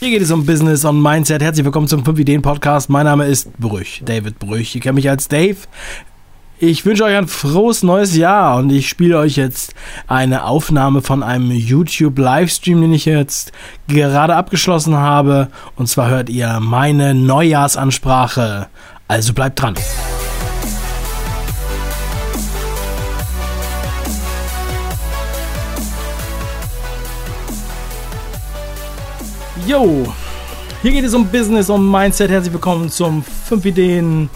Hier geht es um Business und Mindset. Herzlich willkommen zum 5 Ideen Podcast. Mein Name ist Brüch, David Brüch. Ihr kennt mich als Dave. Ich wünsche euch ein frohes neues Jahr und ich spiele euch jetzt eine Aufnahme von einem YouTube Livestream, den ich jetzt gerade abgeschlossen habe. Und zwar hört ihr meine Neujahrsansprache. Also bleibt dran. Jo, hier geht es um Business, um Mindset. Herzlich willkommen zum 5 Ideen,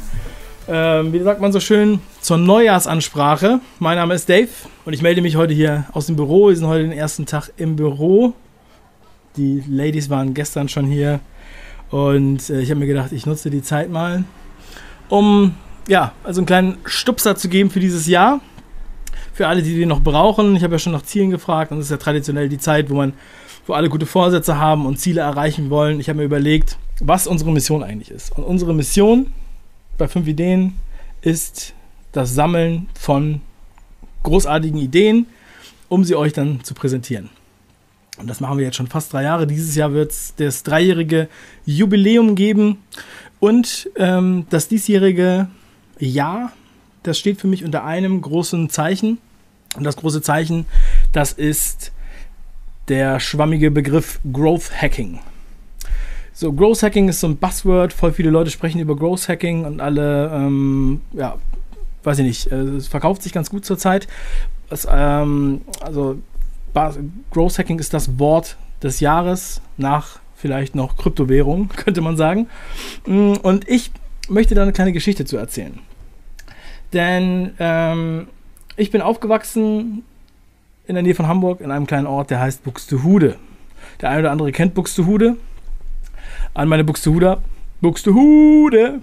ähm, wie sagt man so schön, zur Neujahrsansprache. Mein Name ist Dave und ich melde mich heute hier aus dem Büro. Wir sind heute den ersten Tag im Büro. Die Ladies waren gestern schon hier und äh, ich habe mir gedacht, ich nutze die Zeit mal, um ja, also einen kleinen Stupser zu geben für dieses Jahr. Für alle, die den noch brauchen. Ich habe ja schon nach Zielen gefragt und das ist ja traditionell die Zeit, wo man wo alle gute Vorsätze haben und Ziele erreichen wollen. Ich habe mir überlegt, was unsere Mission eigentlich ist. Und unsere Mission bei fünf Ideen ist das Sammeln von großartigen Ideen, um sie euch dann zu präsentieren. Und das machen wir jetzt schon fast drei Jahre. Dieses Jahr wird es das dreijährige Jubiläum geben. Und ähm, das diesjährige Jahr, das steht für mich unter einem großen Zeichen. Und das große Zeichen, das ist der schwammige Begriff Growth Hacking. So, Growth Hacking ist so ein Buzzword. Voll viele Leute sprechen über Growth Hacking und alle, ähm, ja, weiß ich nicht, äh, es verkauft sich ganz gut zurzeit. Es, ähm, also, Growth Hacking ist das Wort des Jahres nach vielleicht noch Kryptowährung, könnte man sagen. Mm, und ich möchte da eine kleine Geschichte zu erzählen. Denn ähm, ich bin aufgewachsen in der Nähe von Hamburg in einem kleinen Ort, der heißt Buxtehude. Der eine oder andere kennt Buxtehude. An meine Buxtehuder. Buxtehude!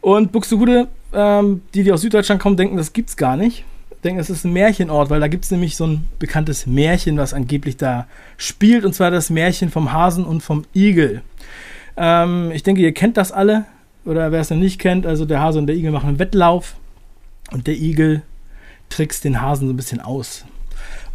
Und Buxtehude, ähm, die, die aus Süddeutschland kommen, denken, das gibt's gar nicht. Denken, es ist ein Märchenort, weil da gibt es nämlich so ein bekanntes Märchen, was angeblich da spielt. Und zwar das Märchen vom Hasen und vom Igel. Ähm, ich denke, ihr kennt das alle. Oder wer es noch nicht kennt, also der Hase und der Igel machen einen Wettlauf. Und der Igel trickst den Hasen so ein bisschen aus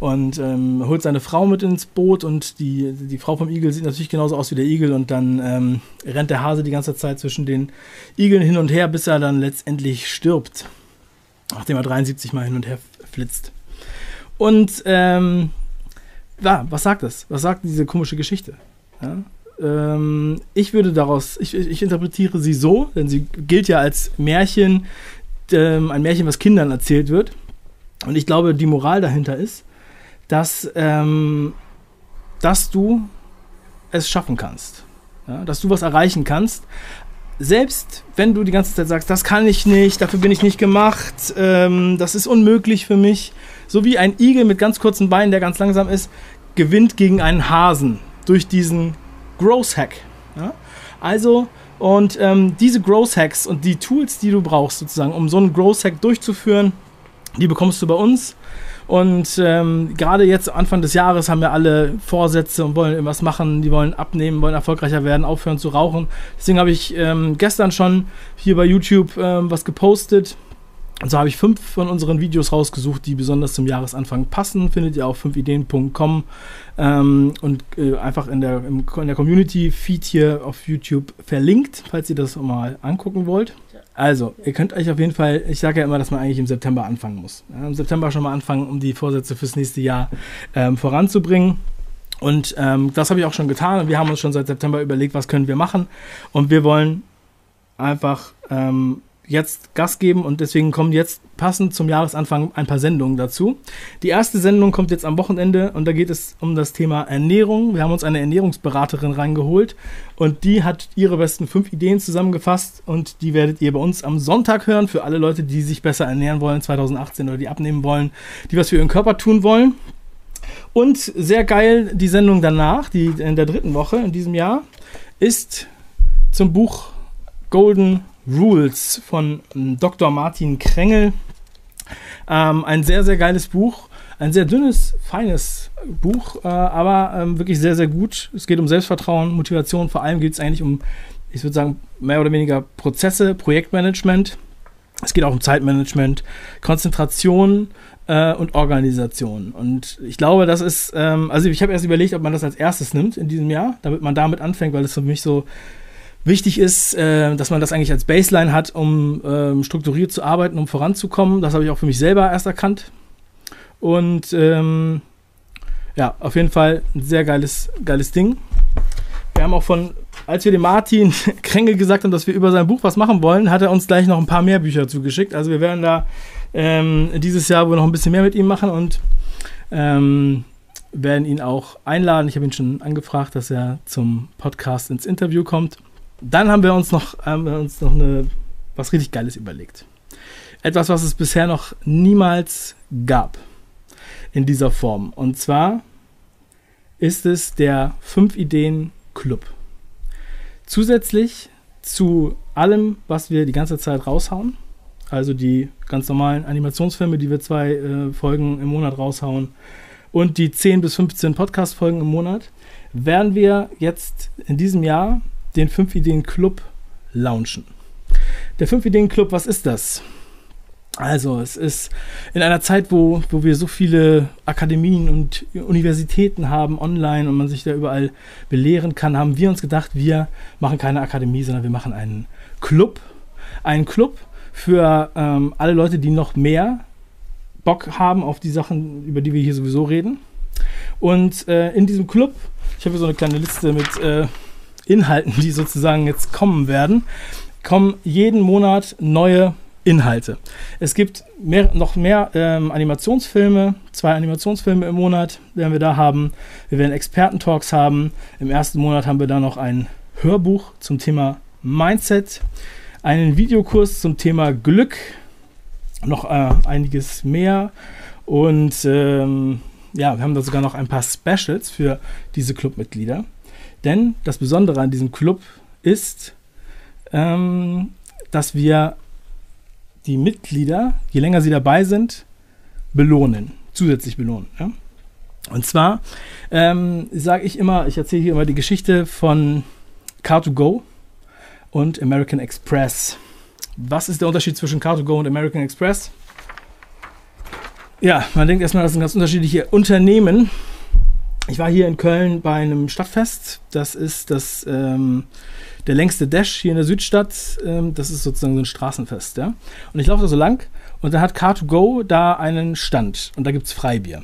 und ähm, holt seine Frau mit ins Boot und die, die Frau vom Igel sieht natürlich genauso aus wie der Igel und dann ähm, rennt der Hase die ganze Zeit zwischen den Igeln hin und her, bis er dann letztendlich stirbt, nachdem er 73 Mal hin und her flitzt. Und ähm, ja, was sagt das? Was sagt diese komische Geschichte? Ja? Ähm, ich würde daraus, ich, ich interpretiere sie so, denn sie gilt ja als Märchen, ähm, ein Märchen, was Kindern erzählt wird. Und ich glaube, die Moral dahinter ist, dass, ähm, dass du es schaffen kannst. Ja? Dass du was erreichen kannst. Selbst wenn du die ganze Zeit sagst, das kann ich nicht, dafür bin ich nicht gemacht, ähm, das ist unmöglich für mich. So wie ein Igel mit ganz kurzen Beinen, der ganz langsam ist, gewinnt gegen einen Hasen durch diesen Growth Hack. Ja? Also, und ähm, diese Growth Hacks und die Tools, die du brauchst, sozusagen, um so einen Growth Hack durchzuführen, die bekommst du bei uns. Und ähm, gerade jetzt Anfang des Jahres haben wir alle Vorsätze und wollen irgendwas machen. Die wollen abnehmen, wollen erfolgreicher werden, aufhören zu rauchen. Deswegen habe ich ähm, gestern schon hier bei YouTube ähm, was gepostet. Und so habe ich fünf von unseren Videos rausgesucht, die besonders zum Jahresanfang passen. Findet ihr auf 5ideen.com ähm, und äh, einfach in der, in der Community-Feed hier auf YouTube verlinkt, falls ihr das mal angucken wollt. Also, ihr könnt euch auf jeden Fall, ich sage ja immer, dass man eigentlich im September anfangen muss. Ja, Im September schon mal anfangen, um die Vorsätze fürs nächste Jahr ähm, voranzubringen. Und ähm, das habe ich auch schon getan. Und wir haben uns schon seit September überlegt, was können wir machen. Und wir wollen einfach ähm, jetzt Gas geben und deswegen kommen jetzt passend zum Jahresanfang ein paar Sendungen dazu. Die erste Sendung kommt jetzt am Wochenende und da geht es um das Thema Ernährung. Wir haben uns eine Ernährungsberaterin reingeholt und die hat ihre besten fünf Ideen zusammengefasst und die werdet ihr bei uns am Sonntag hören für alle Leute, die sich besser ernähren wollen 2018 oder die abnehmen wollen, die was für ihren Körper tun wollen. Und sehr geil, die Sendung danach, die in der dritten Woche in diesem Jahr, ist zum Buch Golden Rules von ähm, Dr. Martin Krengel. Ähm, ein sehr, sehr geiles Buch. Ein sehr dünnes, feines Buch, äh, aber ähm, wirklich sehr, sehr gut. Es geht um Selbstvertrauen, Motivation. Vor allem geht es eigentlich um, ich würde sagen, mehr oder weniger Prozesse, Projektmanagement. Es geht auch um Zeitmanagement, Konzentration, äh, und Organisation. Und ich glaube, das ist, ähm, also ich habe erst überlegt, ob man das als erstes nimmt in diesem Jahr, damit man damit anfängt, weil es für mich so wichtig ist, äh, dass man das eigentlich als Baseline hat, um ähm, strukturiert zu arbeiten, um voranzukommen. Das habe ich auch für mich selber erst erkannt. Und ähm, ja, auf jeden Fall ein sehr geiles, geiles Ding. Wir haben auch von, als wir dem Martin Kränge gesagt haben, dass wir über sein Buch was machen wollen, hat er uns gleich noch ein paar mehr Bücher zugeschickt. Also wir werden da ähm, dieses Jahr wohl noch ein bisschen mehr mit ihm machen und ähm, werden ihn auch einladen. Ich habe ihn schon angefragt, dass er zum Podcast ins Interview kommt. Dann haben wir uns noch, haben wir uns noch eine, was richtig Geiles überlegt. Etwas, was es bisher noch niemals gab in dieser Form. Und zwar ist es der 5 Ideen Club. Zusätzlich zu allem, was wir die ganze Zeit raushauen, also die ganz normalen Animationsfilme, die wir zwei äh, Folgen im Monat raushauen und die 10 bis 15 Podcast-Folgen im Monat, werden wir jetzt in diesem Jahr den 5 Ideen Club launchen. Der 5 Ideen Club, was ist das? Also, es ist in einer Zeit, wo, wo wir so viele Akademien und Universitäten haben online und man sich da überall belehren kann, haben wir uns gedacht, wir machen keine Akademie, sondern wir machen einen Club. Einen Club für ähm, alle Leute, die noch mehr Bock haben auf die Sachen, über die wir hier sowieso reden. Und äh, in diesem Club, ich habe hier so eine kleine Liste mit äh, Inhalten, die sozusagen jetzt kommen werden, kommen jeden Monat neue Inhalte. Es gibt mehr, noch mehr ähm, Animationsfilme, zwei Animationsfilme im Monat werden wir da haben. Wir werden Experten-Talks haben. Im ersten Monat haben wir da noch ein Hörbuch zum Thema Mindset, einen Videokurs zum Thema Glück, noch äh, einiges mehr. Und ähm, ja, wir haben da sogar noch ein paar Specials für diese Clubmitglieder. Denn das Besondere an diesem Club ist, ähm, dass wir die Mitglieder, je länger sie dabei sind, belohnen, zusätzlich belohnen. Ja? Und zwar ähm, sage ich immer, ich erzähle hier immer die Geschichte von Car2Go und American Express. Was ist der Unterschied zwischen Car2Go und American Express? Ja, man denkt erstmal, das sind ganz unterschiedliche Unternehmen. Ich war hier in Köln bei einem Stadtfest. Das ist das ähm, der längste Dash hier in der Südstadt. Ähm, das ist sozusagen so ein Straßenfest. Ja? Und ich laufe da so lang und da hat Car2Go da einen Stand und da gibt es Freibier.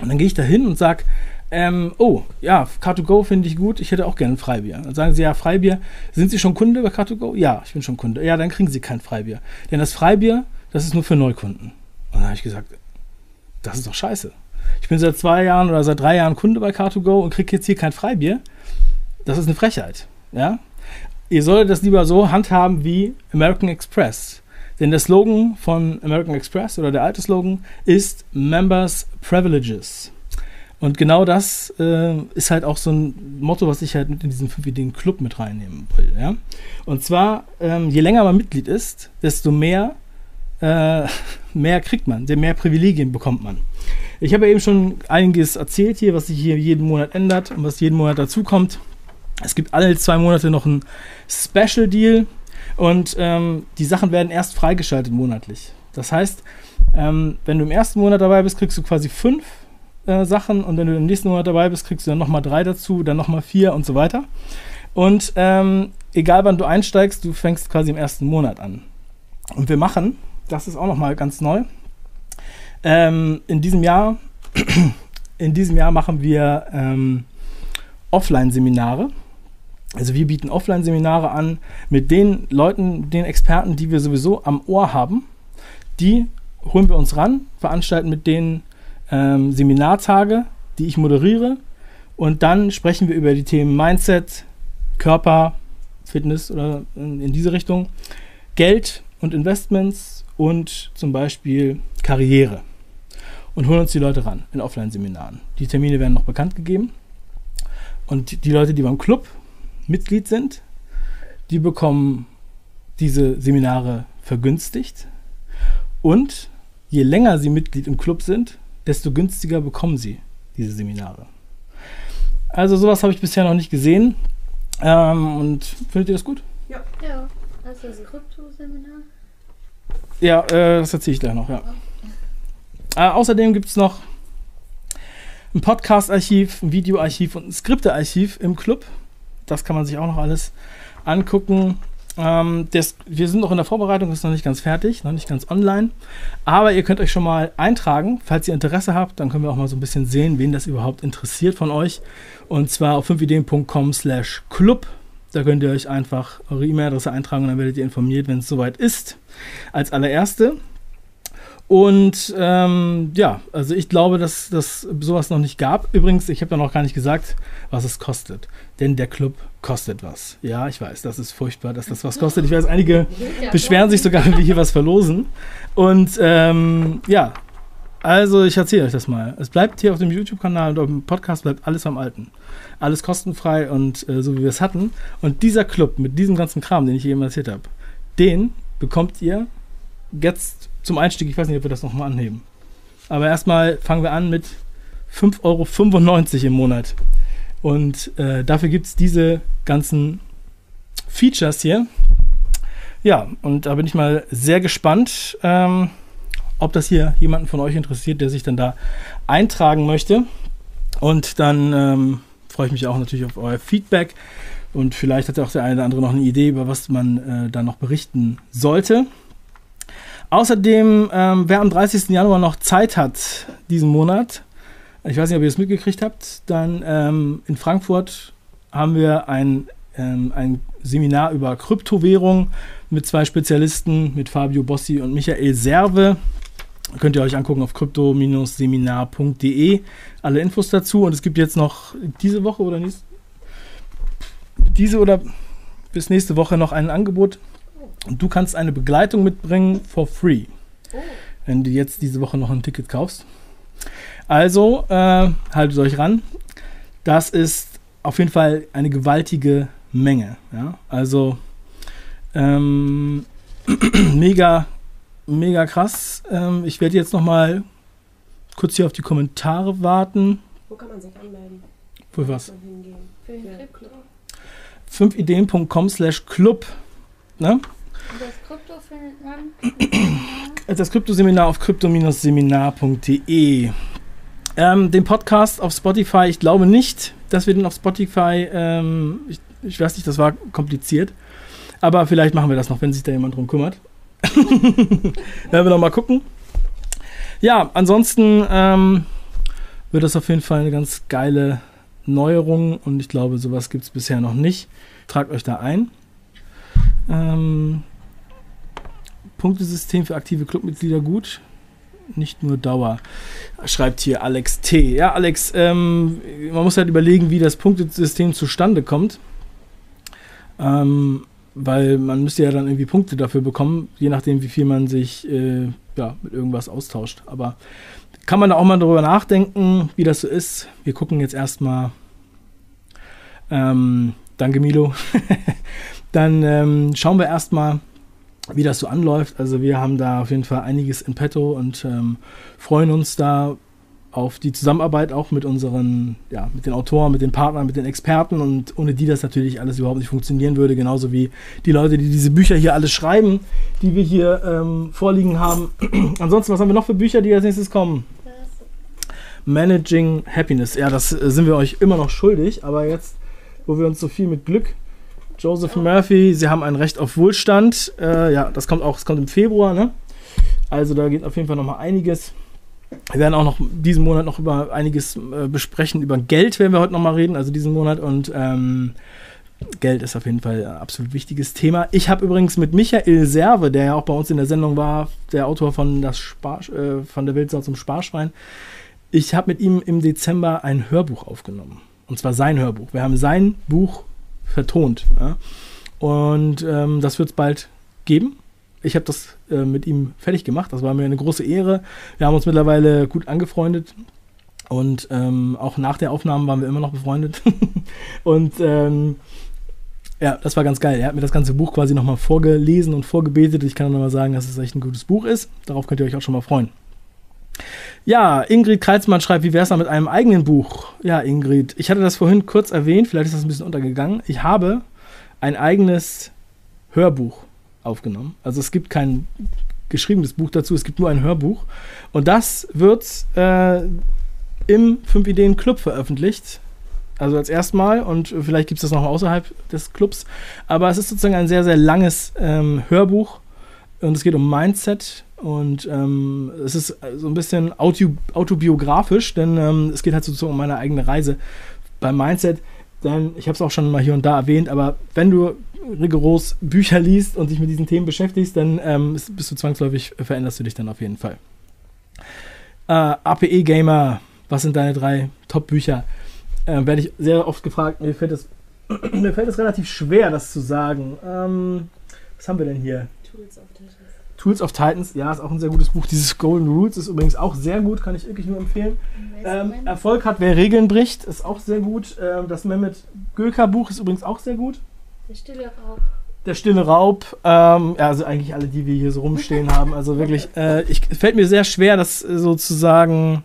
Und dann gehe ich da hin und sage, ähm, oh, ja, Car2Go finde ich gut, ich hätte auch gerne ein Freibier. Dann sagen sie, ja, Freibier, sind Sie schon Kunde bei Car2Go? Ja, ich bin schon Kunde. Ja, dann kriegen Sie kein Freibier. Denn das Freibier, das ist nur für Neukunden. Und dann habe ich gesagt, das ist doch scheiße. Ich bin seit zwei Jahren oder seit drei Jahren Kunde bei Car2Go und kriege jetzt hier kein Freibier. Das ist eine Frechheit. Ja? Ihr solltet das lieber so handhaben wie American Express. Denn der Slogan von American Express oder der alte Slogan ist Members Privileges. Und genau das äh, ist halt auch so ein Motto, was ich halt mit in diesen fünf Ideen Club mit reinnehmen will. Ja? Und zwar, ähm, je länger man Mitglied ist, desto mehr, äh, mehr kriegt man, desto mehr Privilegien bekommt man. Ich habe ja eben schon einiges erzählt hier, was sich hier jeden Monat ändert und was jeden Monat dazukommt. Es gibt alle zwei Monate noch ein Special Deal und ähm, die Sachen werden erst freigeschaltet monatlich. Das heißt, ähm, wenn du im ersten Monat dabei bist, kriegst du quasi fünf äh, Sachen und wenn du im nächsten Monat dabei bist, kriegst du dann nochmal drei dazu, dann nochmal vier und so weiter. Und ähm, egal wann du einsteigst, du fängst quasi im ersten Monat an. Und wir machen, das ist auch nochmal ganz neu, ähm, in diesem Jahr, in diesem Jahr machen wir ähm, Offline-Seminare. Also wir bieten Offline-Seminare an mit den Leuten, den Experten, die wir sowieso am Ohr haben. Die holen wir uns ran, veranstalten mit denen ähm, Seminartage, die ich moderiere. Und dann sprechen wir über die Themen Mindset, Körper, Fitness oder in, in diese Richtung, Geld und Investments und zum Beispiel Karriere. Und holen uns die Leute ran in Offline-Seminaren. Die Termine werden noch bekannt gegeben. Und die Leute, die beim Club Mitglied sind, die bekommen diese Seminare vergünstigt. Und je länger sie Mitglied im Club sind, desto günstiger bekommen sie diese Seminare. Also sowas habe ich bisher noch nicht gesehen. Ähm, und findet ihr das gut? Ja. Ja. Hast du das Krypto-Seminar? Ja, äh, das erzähle ich gleich noch, ja. Äh, außerdem gibt es noch ein Podcast-Archiv, ein Videoarchiv und ein Skriptearchiv im Club. Das kann man sich auch noch alles angucken. Ähm, das, wir sind noch in der Vorbereitung, ist noch nicht ganz fertig, noch nicht ganz online. Aber ihr könnt euch schon mal eintragen, falls ihr Interesse habt. Dann können wir auch mal so ein bisschen sehen, wen das überhaupt interessiert von euch. Und zwar auf 5ideen.com slash club. Da könnt ihr euch einfach eure E-Mail-Adresse eintragen und dann werdet ihr informiert, wenn es soweit ist. Als allererste. Und ähm, ja, also ich glaube, dass das sowas noch nicht gab. Übrigens, ich habe ja noch gar nicht gesagt, was es kostet. Denn der Club kostet was. Ja, ich weiß, das ist furchtbar, dass das was kostet. Ich weiß, einige beschweren sich sogar, wenn wir hier was verlosen. Und ähm, ja, also ich erzähle euch das mal. Es bleibt hier auf dem YouTube-Kanal und auf dem Podcast bleibt alles am Alten. Alles kostenfrei und äh, so wie wir es hatten. Und dieser Club mit diesem ganzen Kram, den ich eben erzählt habe, den bekommt ihr jetzt zum Einstieg, ich weiß nicht, ob wir das nochmal anheben. Aber erstmal fangen wir an mit 5,95 Euro im Monat. Und äh, dafür gibt es diese ganzen Features hier. Ja, und da bin ich mal sehr gespannt, ähm, ob das hier jemanden von euch interessiert, der sich dann da eintragen möchte. Und dann ähm, freue ich mich auch natürlich auf euer Feedback. Und vielleicht hat auch der eine oder andere noch eine Idee, über was man äh, da noch berichten sollte. Außerdem, ähm, wer am 30. Januar noch Zeit hat, diesen Monat, ich weiß nicht, ob ihr es mitgekriegt habt, dann ähm, in Frankfurt haben wir ein, ähm, ein Seminar über Kryptowährung mit zwei Spezialisten, mit Fabio Bossi und Michael Serve. Könnt ihr euch angucken auf krypto-seminar.de. Alle Infos dazu. Und es gibt jetzt noch diese Woche oder nächste, diese oder bis nächste Woche noch ein Angebot und du kannst eine Begleitung mitbringen for free, oh. wenn du jetzt diese Woche noch ein Ticket kaufst. Also äh, haltet euch ran. Das ist auf jeden Fall eine gewaltige Menge. Ja? Also ähm, mega, mega krass. Ähm, ich werde jetzt noch mal kurz hier auf die Kommentare warten. Wo kann man sich anmelden? Für was? Für den Club. 5ideen.com slash club. Ne? Das Krypto findet man. Das Kryptoseminar auf krypto-seminar.de. Ähm, den Podcast auf Spotify, ich glaube nicht, dass wir den auf Spotify, ähm, ich, ich, weiß nicht, das war kompliziert. Aber vielleicht machen wir das noch, wenn sich da jemand drum kümmert. Werden wir noch mal gucken. Ja, ansonsten ähm, wird das auf jeden Fall eine ganz geile Neuerung und ich glaube, sowas gibt es bisher noch nicht. Tragt euch da ein. Ähm, Punktesystem für aktive Clubmitglieder gut. Nicht nur Dauer, schreibt hier Alex T. Ja, Alex, ähm, man muss halt überlegen, wie das Punktesystem zustande kommt. Ähm, weil man müsste ja dann irgendwie Punkte dafür bekommen, je nachdem, wie viel man sich äh, ja, mit irgendwas austauscht. Aber kann man da auch mal darüber nachdenken, wie das so ist. Wir gucken jetzt erstmal. Ähm, danke, Milo. dann ähm, schauen wir erstmal, wie das so anläuft. Also wir haben da auf jeden Fall einiges in petto und ähm, freuen uns da auf die Zusammenarbeit auch mit unseren, ja, mit den Autoren, mit den Partnern, mit den Experten und ohne die das natürlich alles überhaupt nicht funktionieren würde, genauso wie die Leute, die diese Bücher hier alles schreiben, die wir hier ähm, vorliegen haben. Ansonsten, was haben wir noch für Bücher, die als nächstes kommen? Managing Happiness. Ja, das äh, sind wir euch immer noch schuldig, aber jetzt, wo wir uns so viel mit Glück Joseph Murphy, sie haben ein Recht auf Wohlstand. Äh, ja, das kommt auch, es kommt im Februar, ne? Also da geht auf jeden Fall noch mal einiges. Wir werden auch noch diesen Monat noch über einiges äh, besprechen. Über Geld werden wir heute noch mal reden, also diesen Monat. Und ähm, Geld ist auf jeden Fall ein absolut wichtiges Thema. Ich habe übrigens mit Michael Serve, der ja auch bei uns in der Sendung war, der Autor von, das Spar, äh, von der Wildsau zum Sparschwein, ich habe mit ihm im Dezember ein Hörbuch aufgenommen. Und zwar sein Hörbuch. Wir haben sein Buch vertont. Ja? Und ähm, das wird es bald geben. Ich habe das äh, mit ihm fertig gemacht. Das war mir eine große Ehre. Wir haben uns mittlerweile gut angefreundet. Und ähm, auch nach der Aufnahme waren wir immer noch befreundet. und ähm, ja, das war ganz geil. Er hat mir das ganze Buch quasi nochmal vorgelesen und vorgebetet. Ich kann nur mal sagen, dass es echt ein gutes Buch ist. Darauf könnt ihr euch auch schon mal freuen. Ja, Ingrid Kreizmann schreibt, wie wäre es da mit einem eigenen Buch? Ja, Ingrid, ich hatte das vorhin kurz erwähnt, vielleicht ist das ein bisschen untergegangen. Ich habe ein eigenes Hörbuch aufgenommen. Also es gibt kein geschriebenes Buch dazu. Es gibt nur ein Hörbuch. Und das wird äh, im 5 Ideen Club veröffentlicht. Also als erstmal und vielleicht gibt es das noch außerhalb des Clubs. Aber es ist sozusagen ein sehr, sehr langes ähm, Hörbuch und es geht um Mindset und ähm, es ist so ein bisschen auto autobiografisch, denn ähm, es geht halt sozusagen um meine eigene Reise beim Mindset. Denn ich habe es auch schon mal hier und da erwähnt, aber wenn du rigoros Bücher liest und dich mit diesen Themen beschäftigst, dann ähm, bist du zwangsläufig, veränderst du dich dann auf jeden Fall. Äh, APE Gamer, was sind deine drei Top-Bücher? äh, werde ich sehr oft gefragt. Mir fällt es mir fällt es relativ schwer, das zu sagen. Ähm, was haben wir denn hier? Tools of Titans. Tools of Titans, ja, ist auch ein sehr gutes Buch. Dieses Golden Roots ist übrigens auch sehr gut, kann ich wirklich nur empfehlen. Ähm, Erfolg hat, wer Regeln bricht, ist auch sehr gut. Ähm, das Mehmet Göker Buch ist übrigens auch sehr gut. Der stille Raub. Der stille Raub, ähm, also eigentlich alle, die wir hier so rumstehen haben. Also wirklich, äh, ich, fällt mir sehr schwer, das sozusagen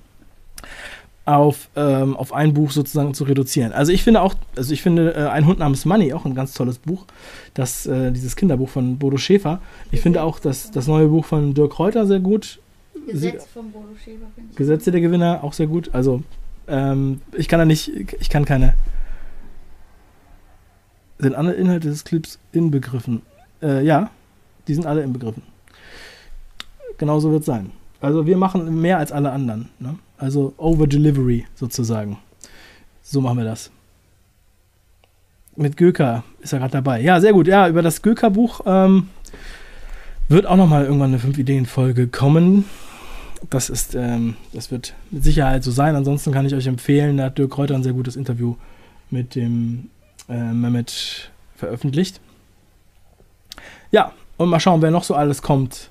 auf, ähm, auf ein Buch sozusagen zu reduzieren. Also ich finde auch, also ich finde äh, Ein Hund namens Money auch ein ganz tolles Buch. Das, äh, dieses Kinderbuch von Bodo Schäfer. Ich finde auch das, das neue Buch von Dirk Reuter sehr gut. Gesetz von Bodo Schäfer finde ich. Gesetze der Gewinner auch sehr gut. Also ähm, ich kann da nicht, ich kann keine. Sind alle Inhalte des Clips inbegriffen? Äh, ja, die sind alle inbegriffen. Genauso wird es sein. Also wir machen mehr als alle anderen. Ne? Also Over Delivery sozusagen. So machen wir das. Mit Göker ist er gerade dabei. Ja, sehr gut. Ja, über das Göker-Buch ähm, wird auch nochmal irgendwann eine 5-Ideen-Folge kommen. Das ist, ähm, das wird mit Sicherheit so sein. Ansonsten kann ich euch empfehlen, da hat Dirk Kräuter ein sehr gutes Interview mit dem äh, Mehmet veröffentlicht. Ja, und mal schauen, wer noch so alles kommt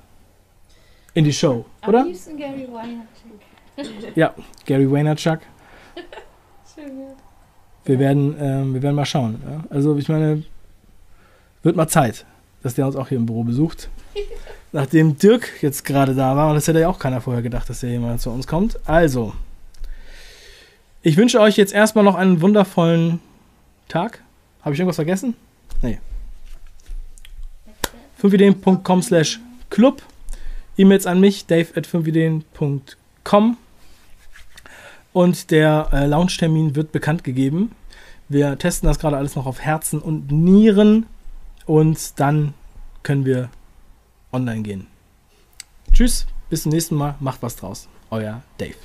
in die Show, oder? Am liebsten Gary Vaynerchuk. Ja, Gary Vaynerchuk. Wir werden, ähm, wir werden mal schauen. Ja? Also ich meine, wird mal Zeit, dass der uns auch hier im Büro besucht. Nachdem Dirk jetzt gerade da war, und das hätte ja auch keiner vorher gedacht, dass der jemand zu uns kommt. Also, ich wünsche euch jetzt erstmal noch einen wundervollen Tag. Habe ich irgendwas vergessen? Nee. 5ideen.com slash club. E-Mails an mich, dave at 5ideen.com. Und der äh, Launch-Termin wird bekannt gegeben. Wir testen das gerade alles noch auf Herzen und Nieren. Und dann können wir online gehen. Tschüss, bis zum nächsten Mal. Macht was draus. Euer Dave.